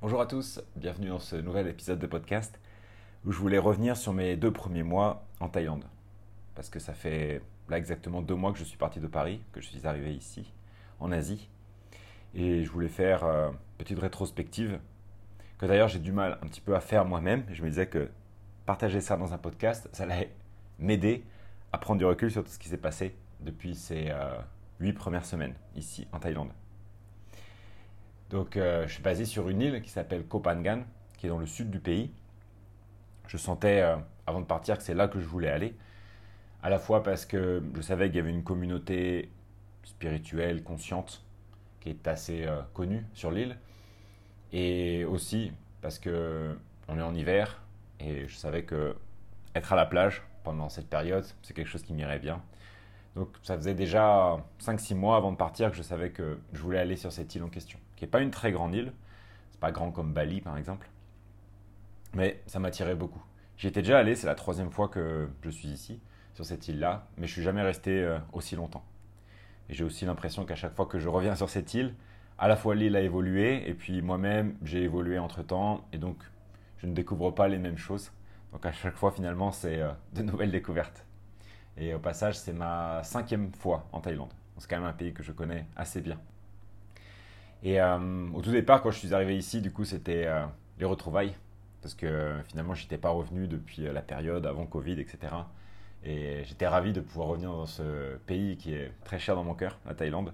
Bonjour à tous, bienvenue dans ce nouvel épisode de podcast où je voulais revenir sur mes deux premiers mois en Thaïlande. Parce que ça fait là exactement deux mois que je suis parti de Paris, que je suis arrivé ici, en Asie. Et je voulais faire euh, une petite rétrospective, que d'ailleurs j'ai du mal un petit peu à faire moi-même. Je me disais que partager ça dans un podcast, ça allait m'aider à prendre du recul sur tout ce qui s'est passé depuis ces euh, huit premières semaines ici en Thaïlande. Donc, euh, je suis basé sur une île qui s'appelle Koh Phangan, qui est dans le sud du pays. Je sentais, euh, avant de partir, que c'est là que je voulais aller. À la fois parce que je savais qu'il y avait une communauté spirituelle, consciente, qui est assez euh, connue sur l'île. Et aussi parce que on est en hiver et je savais que être à la plage pendant cette période, c'est quelque chose qui m'irait bien. Donc ça faisait déjà 5-6 mois avant de partir que je savais que je voulais aller sur cette île en question, qui n'est pas une très grande île, c'est pas grand comme Bali par exemple, mais ça m'attirait beaucoup. J'y étais déjà allé, c'est la troisième fois que je suis ici, sur cette île-là, mais je suis jamais resté euh, aussi longtemps. Et j'ai aussi l'impression qu'à chaque fois que je reviens sur cette île, à la fois l'île a évolué, et puis moi-même j'ai évolué entre-temps, et donc je ne découvre pas les mêmes choses. Donc à chaque fois finalement c'est euh, de nouvelles découvertes. Et au passage, c'est ma cinquième fois en Thaïlande. C'est quand même un pays que je connais assez bien. Et euh, au tout départ, quand je suis arrivé ici, du coup, c'était euh, les retrouvailles. Parce que finalement, je n'étais pas revenu depuis euh, la période avant Covid, etc. Et j'étais ravi de pouvoir revenir dans ce pays qui est très cher dans mon cœur, la Thaïlande.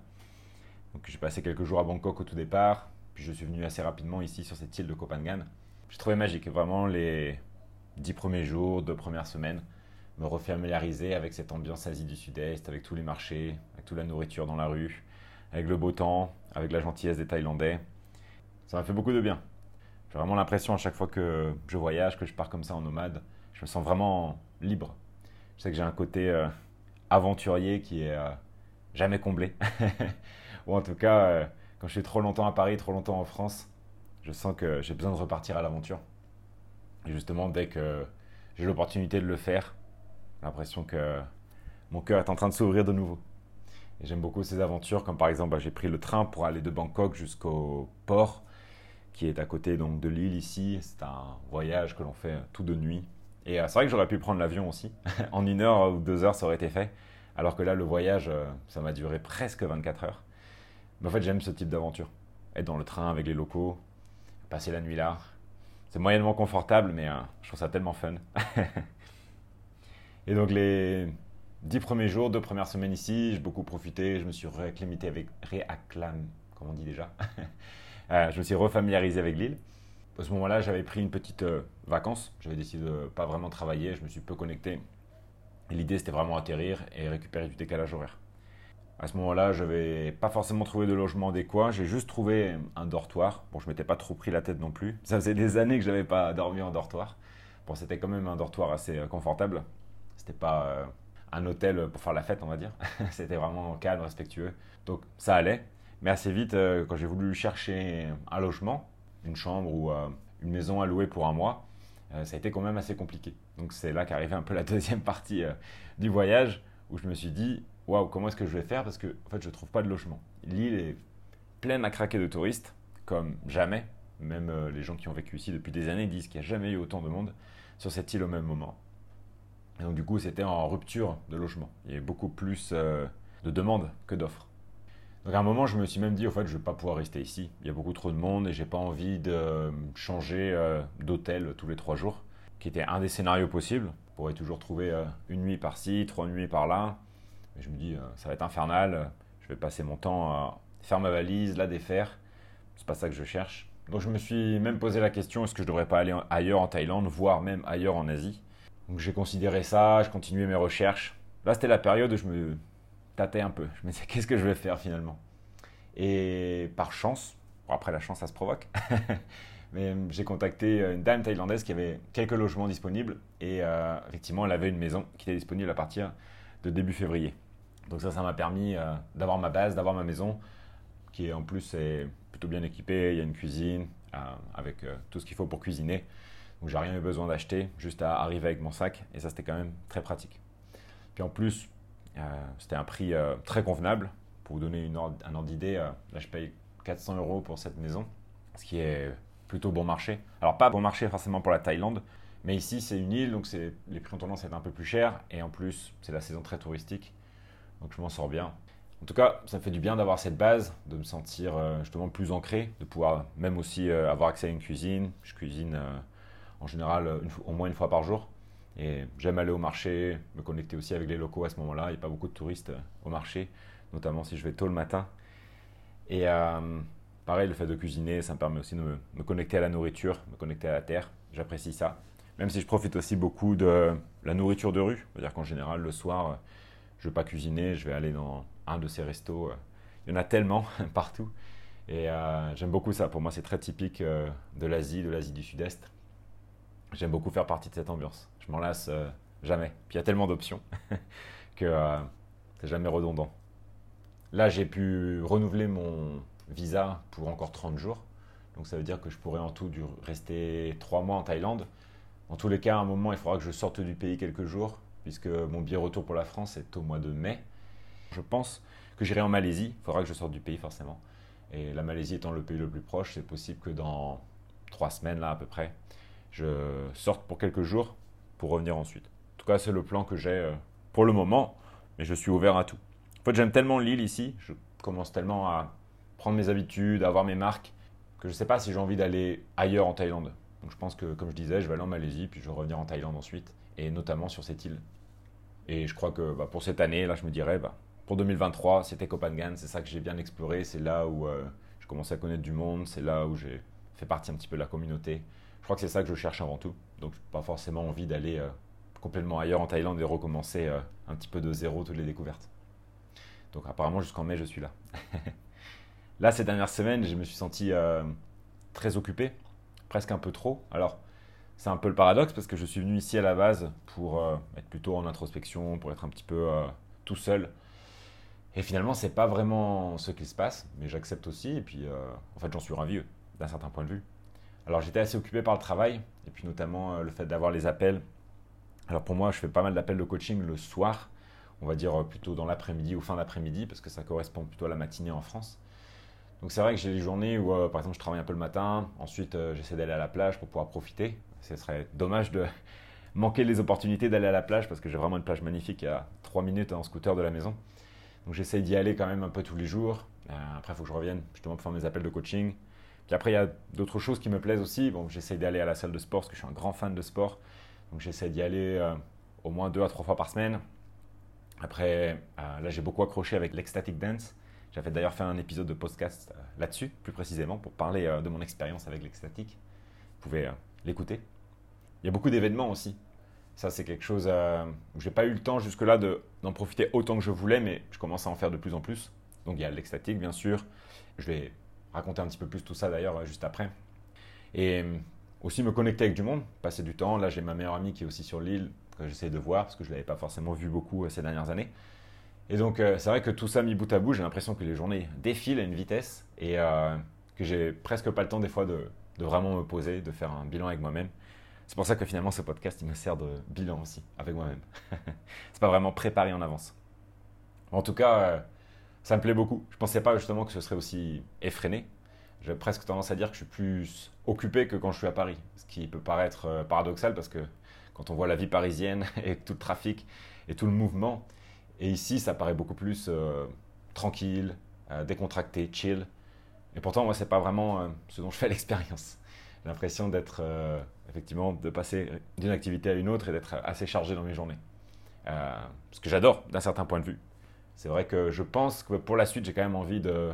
Donc j'ai passé quelques jours à Bangkok au tout départ, puis je suis venu assez rapidement ici sur cette île de Koh Phangan. J'ai trouvé magique, vraiment les dix premiers jours, deux premières semaines me refamiliariser avec cette ambiance Asie du Sud-Est, avec tous les marchés, avec toute la nourriture dans la rue, avec le beau temps, avec la gentillesse des Thaïlandais. Ça m'a fait beaucoup de bien. J'ai vraiment l'impression à chaque fois que je voyage, que je pars comme ça en nomade, je me sens vraiment libre. Je sais que j'ai un côté euh, aventurier qui est euh, jamais comblé. Ou en tout cas, euh, quand je suis trop longtemps à Paris, trop longtemps en France, je sens que j'ai besoin de repartir à l'aventure. Et justement, dès que j'ai l'opportunité de le faire, l'impression que mon cœur est en train de s'ouvrir de nouveau. J'aime beaucoup ces aventures, comme par exemple, bah, j'ai pris le train pour aller de Bangkok jusqu'au port, qui est à côté donc de l'île ici. C'est un voyage que l'on fait tout de nuit. Et euh, c'est vrai que j'aurais pu prendre l'avion aussi. en une heure ou deux heures, ça aurait été fait. Alors que là, le voyage, euh, ça m'a duré presque 24 heures. Mais en fait, j'aime ce type d'aventure. Être dans le train avec les locaux, passer la nuit là. C'est moyennement confortable, mais euh, je trouve ça tellement fun. Et donc les dix premiers jours, deux premières semaines ici, j'ai beaucoup profité, je me suis réacclimaté avec, réacclam, comment on dit déjà euh, Je me suis refamiliarisé avec l'île. À ce moment-là, j'avais pris une petite euh, vacance, j'avais décidé de pas vraiment travailler, je me suis peu connecté. L'idée, c'était vraiment atterrir et récupérer du décalage horaire. À ce moment-là, je n'avais pas forcément trouvé de logement adéquat. J'ai juste trouvé un dortoir. Bon, je m'étais pas trop pris la tête non plus. Ça faisait des années que je n'avais pas dormi en dortoir. Bon, c'était quand même un dortoir assez euh, confortable. C'était pas un hôtel pour faire la fête, on va dire. C'était vraiment calme, respectueux. Donc ça allait. Mais assez vite, euh, quand j'ai voulu chercher un logement, une chambre ou euh, une maison à louer pour un mois, ça a été quand même assez compliqué. Donc c'est là qu'arrivait un peu la deuxième partie du voyage où je me suis dit waouh, comment est-ce que je vais faire? Parce que en fait, je ne trouve pas de logement. L'île est pleine à craquer de touristes, comme jamais. Même les gens qui ont vécu ici depuis des années disent qu'il n'y a jamais eu autant de monde sur cette île au même moment. Et donc du coup, c'était en rupture de logement. Il y avait beaucoup plus euh, de demandes que d'offres. Donc à un moment, je me suis même dit, au fait, je ne vais pas pouvoir rester ici. Il y a beaucoup trop de monde et j'ai pas envie de changer euh, d'hôtel tous les trois jours, qui était un des scénarios possibles. On pourrait toujours trouver euh, une nuit par-ci, trois nuits par-là. Mais je me dis, ça va être infernal. Je vais passer mon temps à faire ma valise, la défaire. C'est pas ça que je cherche. Donc je me suis même posé la question, est-ce que je devrais pas aller ailleurs en Thaïlande, voire même ailleurs en Asie? Donc j'ai considéré ça, je continuais mes recherches. Là, c'était la période où je me tâtais un peu. Je me disais, qu'est-ce que je vais faire finalement? Et par chance, après la chance, ça se provoque, mais j'ai contacté une dame thaïlandaise qui avait quelques logements disponibles et euh, effectivement, elle avait une maison qui était disponible à partir de début février. Donc ça, ça m'a permis euh, d'avoir ma base, d'avoir ma maison qui en plus est plutôt bien équipée. Il y a une cuisine euh, avec tout ce qu'il faut pour cuisiner. Donc j'ai rien eu besoin d'acheter, juste à arriver avec mon sac. Et ça, c'était quand même très pratique. Puis en plus, euh, c'était un prix euh, très convenable. Pour vous donner une un ordre d'idée, euh, là, je paye 400 euros pour cette maison, ce qui est plutôt bon marché. Alors pas bon marché forcément pour la Thaïlande, mais ici c'est une île, donc les prix ont tendance à être un peu plus chers, et en plus c'est la saison très touristique, donc je m'en sors bien. En tout cas, ça me fait du bien d'avoir cette base, de me sentir justement plus ancré, de pouvoir même aussi avoir accès à une cuisine. Je cuisine en général au moins une fois par jour. Et j'aime aller au marché, me connecter aussi avec les locaux à ce moment-là. Il n'y a pas beaucoup de touristes au marché, notamment si je vais tôt le matin. Et pareil, le fait de cuisiner, ça me permet aussi de me, connecter à la nourriture, me connecter à la terre. J'apprécie ça. Même si je profite aussi beaucoup de la nourriture de rue. C'est-à-dire qu'en général, le soir, je ne vais pas cuisiner, je vais aller dans un de ces restos. Euh, il y en a tellement partout. Et euh, j'aime beaucoup ça. Pour moi, c'est très typique euh, de l'Asie, de l'Asie du Sud-Est. J'aime beaucoup faire partie de cette ambiance. Je m'en lasse jamais. Puis il y a tellement d'options que c'est jamais redondant. Là, j'ai pu renouveler mon visa pour encore 30 jours. Donc ça veut dire que je pourrais en tout rester 3 mois en Thaïlande. En tous les cas, à un moment, il faudra que je sorte du pays quelques jours, puisque mon billet retour pour la France est au mois de mai. Je pense que j'irai en Malaisie. Il faudra que je sorte du pays forcément. Et la Malaisie étant le pays le plus proche, c'est possible que dans trois semaines là à peu près, je sorte pour quelques jours pour revenir ensuite. En tout cas, c'est le plan que j'ai euh, pour le moment, mais je suis ouvert à tout. En fait, j'aime tellement l'île ici, je commence tellement à prendre mes habitudes, à avoir mes marques, que je ne sais pas si j'ai envie d'aller ailleurs en Thaïlande. Donc je pense que, comme je disais, je vais aller en Malaisie, puis je vais revenir en Thaïlande ensuite, et notamment sur cette île. Et je crois que bah, pour cette année, là, je me dirais, bah, pour 2023, c'était Copenhague, c'est ça que j'ai bien exploré, c'est là où euh, je commençais à connaître du monde, c'est là où j'ai fait partie un petit peu de la communauté. Je crois que c'est ça que je cherche avant tout. Donc, pas forcément envie d'aller euh, complètement ailleurs en Thaïlande et recommencer euh, un petit peu de zéro toutes les découvertes. Donc, apparemment, jusqu'en mai, je suis là. là, ces dernières semaines, je me suis senti très occupé, presque un peu trop. Alors, c'est un peu le paradoxe parce que je suis venu ici à la base pour être plutôt en introspection, pour être un petit peu tout seul et finalement, c'est pas vraiment ce qui se passe, mais j'accepte aussi. Et puis, euh, en fait, j'en suis ravi d'un certain point de vue. Alors, j'étais assez occupé par le travail, et puis notamment euh, le fait d'avoir les appels. Alors, pour moi, je fais pas mal d'appels de coaching le soir, on va dire euh, plutôt dans l'après-midi ou fin d'après-midi, parce que ça correspond plutôt à la matinée en France. Donc, c'est vrai que j'ai des journées où, par exemple, je travaille un peu le matin, ensuite, j'essaie d'aller à la plage pour pouvoir profiter. Ce serait dommage de manquer les opportunités d'aller à la plage, parce que j'ai vraiment une plage magnifique à 3 minutes en scooter de la maison. Donc j'essaye d'y aller quand même un peu tous les jours. Euh, après, il faut que je revienne justement pour faire mes appels de coaching. Puis après, il y a d'autres choses qui me plaisent aussi. Bon, j'essaye d'aller à la salle de sport parce que je suis un grand fan de sport. Donc j'essaie d'y aller euh, au moins deux à trois fois par semaine. Après, euh, là, j'ai beaucoup accroché avec l'Ecstatic Dance. J'avais d'ailleurs fait un épisode de podcast là-dessus, plus précisément, pour parler de mon expérience avec l'Ecstatic. Vous pouvez l'écouter. Il y a beaucoup d'événements aussi. Ça, c'est quelque chose euh, où j'ai pas eu le temps jusque-là d'en profiter autant que je voulais, mais je commence à en faire de plus en plus. Donc il y a l'extatique, bien sûr. Je vais raconter un petit peu plus tout ça d'ailleurs euh, juste après. Et euh, aussi me connecter avec du monde, passer du temps. Là, j'ai ma meilleure amie qui est aussi sur l'île, que j'essaie de voir, parce que je ne l'avais pas forcément vu beaucoup ces dernières années. Et donc, c'est vrai que tout ça mis bout à bout, j'ai l'impression que les journées défilent à une vitesse et que j'ai presque pas le temps des fois de, de vraiment me poser, de faire un bilan avec moi-même. C'est pour ça que finalement ce podcast il me sert de bilan aussi avec moi-même. c'est pas vraiment préparé en avance. En tout cas, euh, ça me plaît beaucoup. Je pensais pas justement que ce serait aussi effréné. J'ai presque tendance à dire que je suis plus occupé que quand je suis à Paris, ce qui peut paraître euh, paradoxal parce que quand on voit la vie parisienne et tout le trafic et tout le mouvement, et ici ça paraît beaucoup plus euh, tranquille, décontracté, chill. Et pourtant moi c'est pas vraiment ce dont je fais l'expérience. L'impression d'être effectivement, de passer d'une activité à une autre et d'être assez chargé dans mes journées. Euh, ce que j'adore d'un certain point de vue. C'est vrai que je pense que pour la suite, j'ai quand même envie de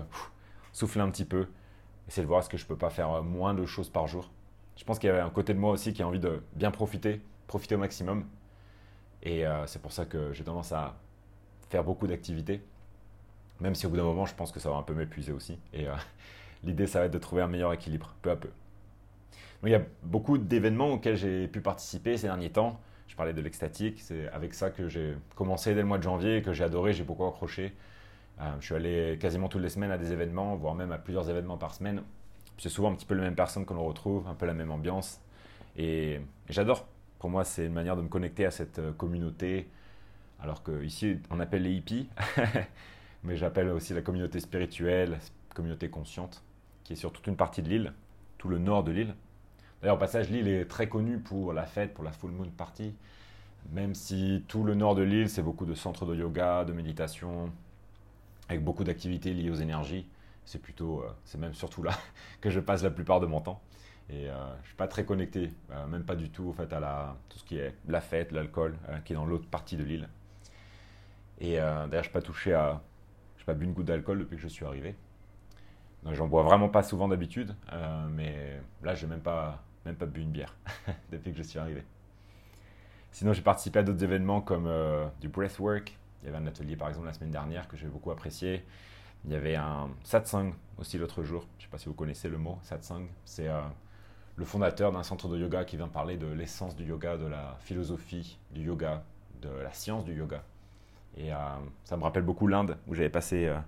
souffler un petit peu, essayer de voir est-ce que je peux pas faire moins de choses par jour. Je pense qu'il y a un côté de moi aussi qui a envie de bien profiter, profiter au maximum. Et euh, c'est pour ça que j'ai tendance à faire beaucoup d'activités, même si au bout d'un moment, je pense que ça va un peu m'épuiser aussi. Et euh, l'idée, ça va être de trouver un meilleur équilibre, peu à peu il y a beaucoup d'événements auxquels j'ai pu participer ces derniers temps. Parlais de l'extatique, c'est avec ça que j'ai commencé dès le mois de janvier, que j'ai adoré, j'ai beaucoup accroché. Euh, je suis allé quasiment toutes les semaines à des événements, voire même à plusieurs événements par semaine. C'est souvent un petit peu les mêmes personnes que l'on retrouve, un peu la même ambiance. Et, j'adore. Pour moi, c'est une manière de me connecter à cette euh, communauté. Alors qu'ici, on appelle les hippies, mais j'appelle aussi la communauté spirituelle, communauté consciente, qui est sur toute une partie de l'île. tout le nord de l'île. D'ailleurs, au passage, l'île est très connue pour la fête, pour la full moon party. Même si tout le nord de l'île, c'est beaucoup de centres de yoga, de méditation, avec beaucoup d'activités liées aux énergies. C'est plutôt, euh, c'est même surtout là que je passe la plupart de mon temps. Et euh, je ne suis pas très connecté, euh, même pas du tout en fait, à la, tout ce qui est la fête, l'alcool, qui est dans l'autre partie de l'île. Et d'ailleurs, je n'ai pas touché à. Je n'ai pas bu une goutte d'alcool depuis que je suis arrivé. J'en bois vraiment pas souvent d'habitude, mais là, j'ai même pas, même pas bu une bière depuis que je suis arrivé. Sinon, j'ai participé à d'autres événements comme du breathwork, il y avait un atelier par exemple la semaine dernière que j'ai beaucoup apprécié. Il y avait un satsang aussi l'autre jour. Je ne sais pas si vous connaissez le mot satsang. C'est euh, le fondateur d'un centre de yoga qui vient parler de l'essence du yoga, de la philosophie du yoga, de la science du yoga. Et euh, ça me rappelle beaucoup l'Inde où j'avais passé euh,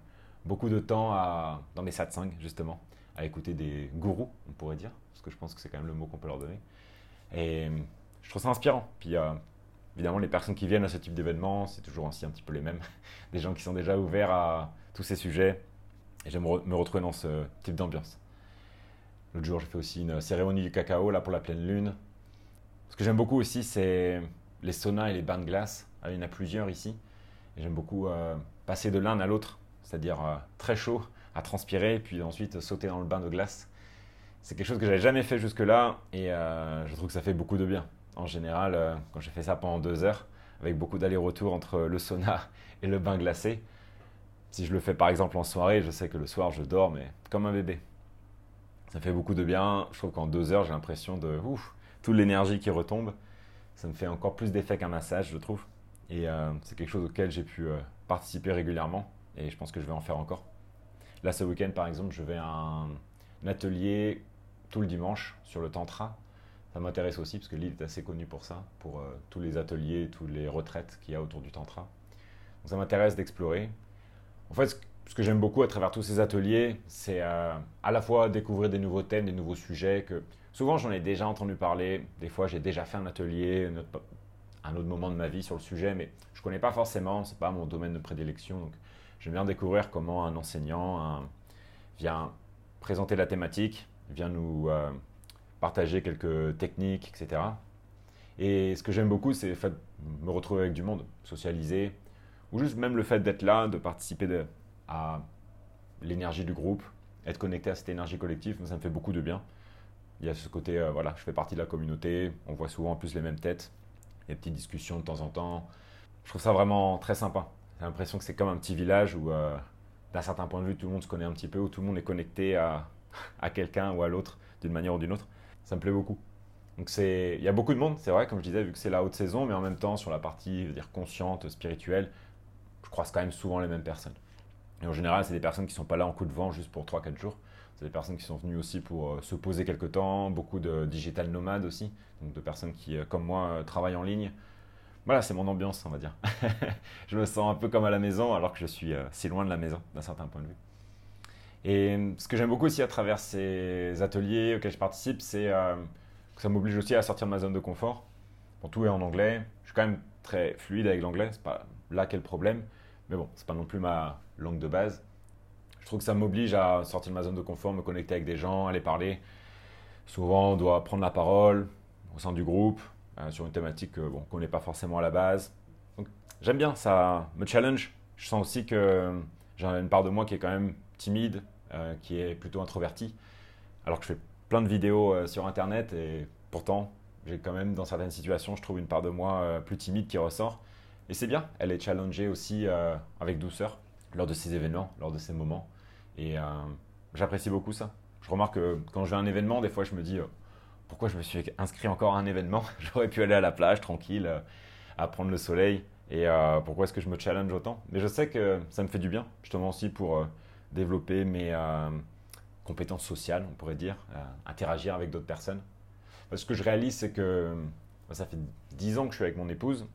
beaucoup de temps à, dans mes satsangs justement à écouter des gourous, on pourrait dire, parce que je pense que c'est quand même le mot qu'on peut leur donner. Et je trouve ça inspirant. Puis Évidemment, les personnes qui viennent à ce type d'événement, c'est toujours ainsi un petit peu les mêmes. Des gens qui sont déjà ouverts à tous ces sujets. Et j'aime me retrouver dans ce type d'ambiance. L'autre jour, j'ai fait aussi une cérémonie du cacao là pour la pleine lune. Ce que j'aime beaucoup aussi, c'est les saunas et les bains de glace. Ah, il y en a plusieurs ici. J'aime beaucoup euh, passer de l'un à l'autre, c'est-à-dire euh, très chaud à transpirer, puis ensuite sauter dans le bain de glace. C'est quelque chose que j'avais jamais fait jusque-là et euh, je trouve que ça fait beaucoup de bien en général, euh, quand j'ai fait ça pendant deux heures, avec beaucoup d'allers-retours entre le sauna et le bain glacé, si je le fais par exemple en soirée, je sais que le soir je dors, mais comme un bébé. Ça fait beaucoup de bien. Je trouve qu'en deux heures, j'ai l'impression de ouf, toute l'énergie qui retombe. Ça me fait encore plus d'effet qu'un massage, je trouve. Et euh, c'est quelque chose auquel j'ai pu participer régulièrement. Et je pense que je vais en faire encore. Là, ce week-end, par exemple, je vais à un atelier tout le dimanche sur le tantra ça m'intéresse aussi parce que l'île est assez connue pour ça, pour euh, tous les ateliers, toutes les retraites qu'il y a autour du tantra. Donc ça m'intéresse d'explorer. En fait, ce que j'aime beaucoup à travers tous ces ateliers, c'est euh, à la fois découvrir des nouveaux thèmes, des nouveaux sujets que souvent j'en ai déjà entendu parler. Des fois, j'ai déjà fait un atelier, un autre moment de ma vie sur le sujet, mais je ne connais pas forcément, c'est pas mon domaine de prédilection. Donc, j'aime bien découvrir comment un enseignant vient présenter la thématique, vient nous euh, partager quelques techniques, etc. Et ce que j'aime beaucoup, c'est le fait de me retrouver avec du monde, socialiser, ou juste même le fait d'être là, de participer à l'énergie du groupe, être connecté à cette énergie collective, ça me fait beaucoup de bien. Il y a ce côté, euh, voilà, je fais partie de la communauté, on voit souvent en plus les mêmes têtes, des petites discussions de temps en temps. Je trouve ça vraiment très sympa. J'ai l'impression que c'est comme un petit village où, euh, d'un certain point de vue, tout le monde se connaît un petit peu, où tout le monde est connecté à, à quelqu'un ou à l'autre d'une manière ou d'une autre ça me plaît beaucoup. Donc c'est, il y a beaucoup de monde, c'est vrai, comme je disais, vu que c'est la haute saison, mais en même temps sur la partie, dire consciente, spirituelle, je croise quand même souvent les mêmes personnes. Et en général, c'est des personnes qui sont pas là en coup de vent juste pour 3-4 jours. C'est des personnes qui sont venues aussi pour euh, se poser quelque temps, beaucoup de digital nomades aussi, donc de personnes qui, euh, comme moi, euh, travaillent en ligne. Voilà, c'est mon ambiance, on va dire. je me sens un peu comme à la maison alors que je suis si loin de la maison d'un certain point de vue. Et euh, ce que j'aime beaucoup aussi à travers ces ateliers auxquels je participe, c'est euh, que ça m'oblige aussi à sortir de ma zone de confort. Bon, tout est en anglais. Je suis quand même très fluide avec l'anglais. C'est pas là qu'est le problème. Mais bon, c'est pas non plus ma langue de base. Je trouve que ça m'oblige à sortir de ma zone de confort, me connecter avec des gens, aller parler. Souvent, on doit prendre la parole au sein du groupe euh, sur une thématique qu'on bon, ne connaît pas forcément à la base. Donc, j'aime bien, ça me challenge. Je sens aussi que j'ai une part de moi qui est quand même timide, euh, qui est plutôt introverti, alors que je fais plein de vidéos euh, sur Internet et pourtant, j'ai quand même, dans certaines situations, je trouve une part de moi euh, plus timide qui ressort. Et c'est bien, elle est challengée aussi avec douceur lors de ces événements, lors de ces moments. Et j'apprécie beaucoup ça. Je remarque que quand je vais à un événement, des fois, je me dis pourquoi je me suis inscrit encore à un événement? J'aurais pu aller à la plage tranquille, à prendre le soleil. Et pourquoi est-ce que je me challenge autant? Mais je sais que ça me fait du bien, justement aussi pour développer mes euh, compétences sociales, on pourrait dire, euh, interagir avec d'autres personnes. Parce que je réalise, c'est que euh, ça fait 10 ans que je suis avec mon épouse.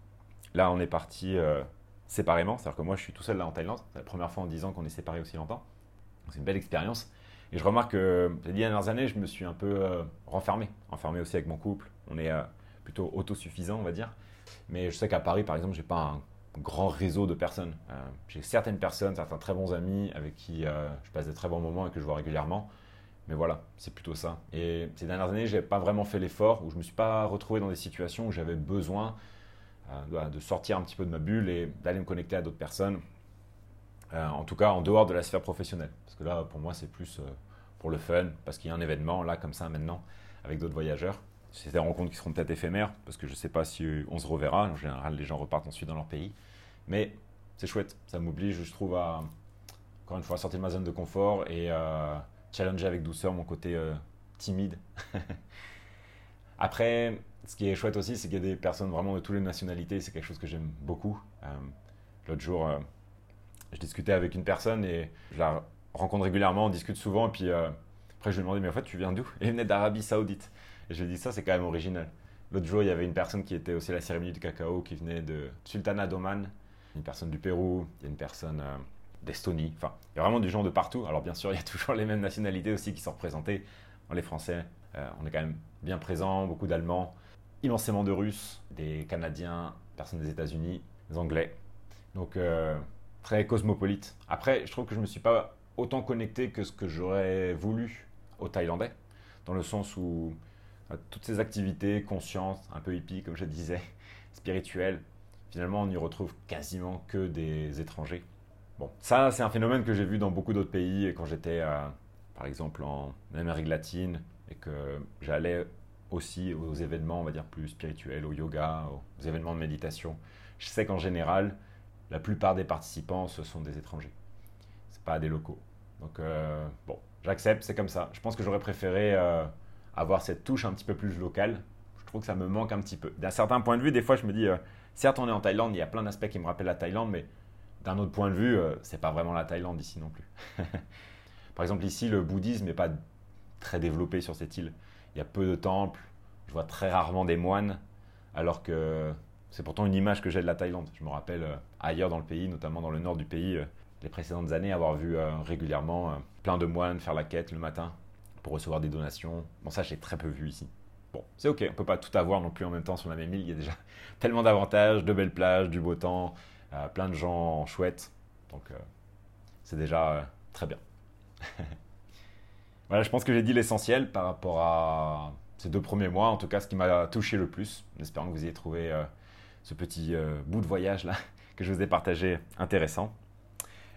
Là, on est parti séparément, c'est-à-dire que moi, je suis tout seul là en Thaïlande. C'est la première fois en 10 ans qu'on est séparés aussi longtemps. C'est une belle expérience. Et je remarque que les dernières années, je me suis un peu renfermé, renfermé aussi avec mon couple. On est plutôt autosuffisant, on va dire. Mais je sais qu'à Paris, par exemple, j'ai pas un grand réseau de personnes. Euh, j'ai certaines personnes, certains très bons amis avec qui euh, je passe de très bons moments et que je vois régulièrement. Mais voilà, c'est plutôt ça. Et ces dernières années, j'ai pas vraiment fait l'effort, où je me suis pas retrouvé dans des situations où j'avais besoin euh, de sortir un petit peu de ma bulle et d'aller me connecter à d'autres personnes. En tout cas, en dehors de la sphère professionnelle. Parce que là, pour moi, c'est plus pour le fun, parce qu'il y a un événement là, comme ça, maintenant, avec d'autres voyageurs. C'est des rencontres qui seront peut-être éphémères, parce que je ne sais pas si on se reverra. En général, les gens repartent ensuite dans leur pays. Mais c'est chouette. Ça m'oblige, je trouve, à, encore une fois, sortir de ma zone de confort et challenger avec douceur mon côté euh, timide. Après, ce qui est chouette aussi, c'est qu'il y a des personnes vraiment de toutes les nationalités. C'est quelque chose que j'aime beaucoup. Euh, l'autre jour, euh, je discutais avec une personne et je la rencontre régulièrement, on discute souvent. Et puis après, je lui ai demandé, mais en fait, tu viens d'où elle venait d'Arabie Saoudite. Et je dit, ça, c'est quand même original. L'autre jour, il y avait une personne qui était aussi à la cérémonie du cacao, qui venait de Sultanat d'Oman, une personne du Pérou, une personne d'Estonie. Enfin, il y a vraiment du gens de partout. Alors bien sûr, il y a toujours les mêmes nationalités aussi qui sont représentées. Les Français, euh, on est quand même bien présents, beaucoup d'Allemands, immensément de Russes, des Canadiens, personnes des États-Unis, des Anglais. Donc euh, très cosmopolite. Après, je trouve que je ne me suis pas autant connecté que ce que j'aurais voulu aux Thaïlandais, dans le sens où euh, toutes ces activités conscientes, un peu hippie comme je disais, spirituelles, finalement on n'y retrouve quasiment que des étrangers. Bon, ça, c'est un phénomène que j'ai vu dans beaucoup d'autres pays quand j'étais, par exemple, en Amérique latine et que j'allais aussi aux événements, on va dire, plus spirituels, au yoga, aux événements de méditation. Je sais qu'en général, la plupart des participants, ce sont des étrangers. Ce pas des locaux. Donc, euh, bon, j'accepte, c'est comme ça. Je pense que j'aurais préféré euh, avoir cette touche un petit peu plus locale. Je trouve que ça me manque un petit peu. D'un certain point de vue, des fois, je me dis, euh, certes, on est en Thaïlande, il y a plein d'aspects qui me rappellent la Thaïlande, mais d'un autre point de vue, euh, c'est pas vraiment la Thaïlande ici non plus. Par exemple, ici, le bouddhisme n'est pas très développé sur cette île. Il y a peu de temples, je vois très rarement des moines, alors que c'est pourtant une image que j'ai de la Thaïlande. Je me rappelle euh, ailleurs dans le pays, notamment dans le nord du pays, euh, les précédentes années, avoir vu régulièrement plein de moines faire la quête le matin pour recevoir des donations. Bon, ça, j'ai très peu vu ici. Bon, c'est ok, on peut pas tout avoir non plus en même temps sur la même île. Il y a déjà tellement d'avantages, de belles plages, du beau temps, euh, plein de gens chouettes. Donc, euh, c'est déjà euh, très bien. voilà, je pense que j'ai dit l'essentiel par rapport à ces deux premiers mois, en tout cas ce qui m'a touché le plus, en espérant que vous ayez trouvé ce petit bout de voyage là que je vous ai partagé intéressant.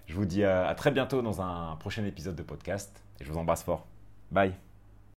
Je vous dis à très bientôt dans un prochain épisode de podcast et je vous embrasse fort. Bye